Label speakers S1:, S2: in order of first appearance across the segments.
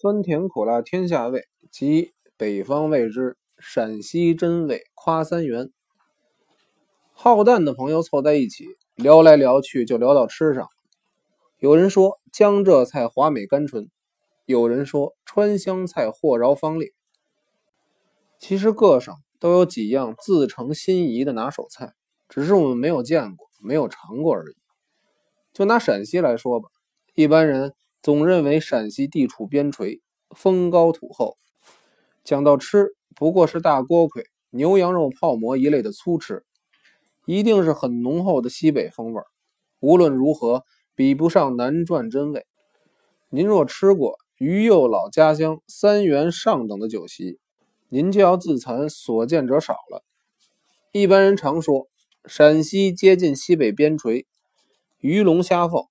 S1: 酸甜苦辣天下味，即北方味之陕西真味夸三元。好淡的朋友凑在一起聊来聊去，就聊到吃上。有人说江浙菜华美甘醇，有人说川湘菜货饶芳烈。其实各省都有几样自成心仪的拿手菜，只是我们没有见过、没有尝过而已。就拿陕西来说吧，一般人总认为陕西地处边陲，风高土厚，讲到吃，不过是大锅盔、牛羊肉泡馍一类的粗吃，一定是很浓厚的西北风味。无论如何，比不上南转真味。您若吃过于右老家乡三元上等的酒席，您就要自惭所见者少了。一般人常说，陕西接近西北边陲。鱼龙虾凤，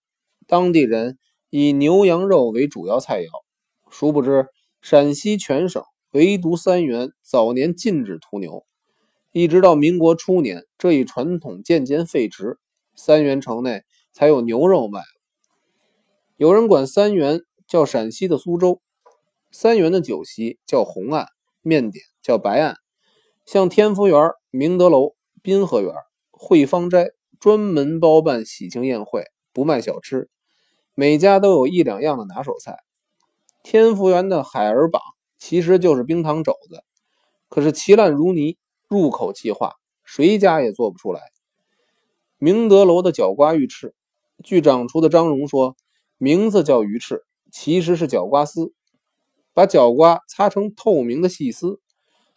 S1: 当地人以牛羊肉为主要菜肴。殊不知，陕西全省唯独三原早年禁止屠牛，一直到民国初年，这一传统渐渐废弛，三原城内才有牛肉卖。有人管三原叫陕西的苏州，三原的酒席叫红案，面点叫白案。像天福园、明德楼、滨河园、汇芳斋。专门包办喜庆宴会，不卖小吃，每家都有一两样的拿手菜。天福园的海儿榜其实就是冰糖肘子，可是奇烂如泥，入口即化，谁家也做不出来。明德楼的角瓜鱼翅，据掌厨的张荣说，名字叫鱼翅，其实是角瓜丝，把角瓜擦成透明的细丝，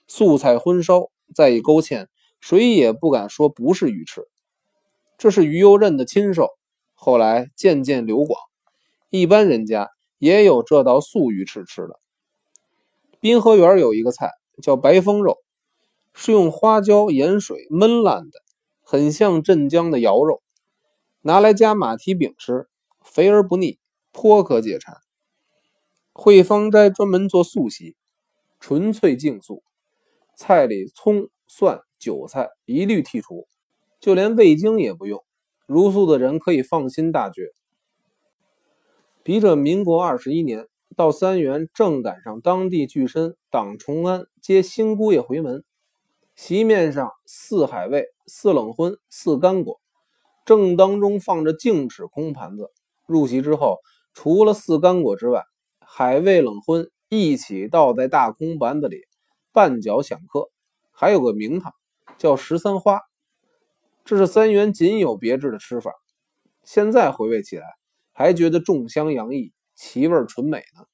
S1: 素菜荤烧，再一勾芡，谁也不敢说不是鱼翅。这是于右任的亲授，后来渐渐流广，一般人家也有这道素鱼翅吃的。滨河园有一个菜叫白风肉，是用花椒盐水焖烂的，很像镇江的肴肉，拿来加马蹄饼吃，肥而不腻，颇可解馋。汇芳斋专门做素席，纯粹净素，菜里葱蒜韭菜一律剔除。就连味精也不用，茹素的人可以放心大嚼。笔者民国二十一年到三原，正赶上当地巨绅党崇安接新姑爷回门，席面上四海味、四冷荤、四干果，正当中放着净尺空盘子。入席之后，除了四干果之外，海味冷荤一起倒在大空盘子里，半脚响客。还有个名堂，叫十三花。这是三元仅有别致的吃法，现在回味起来还觉得重香洋溢，其味纯美呢。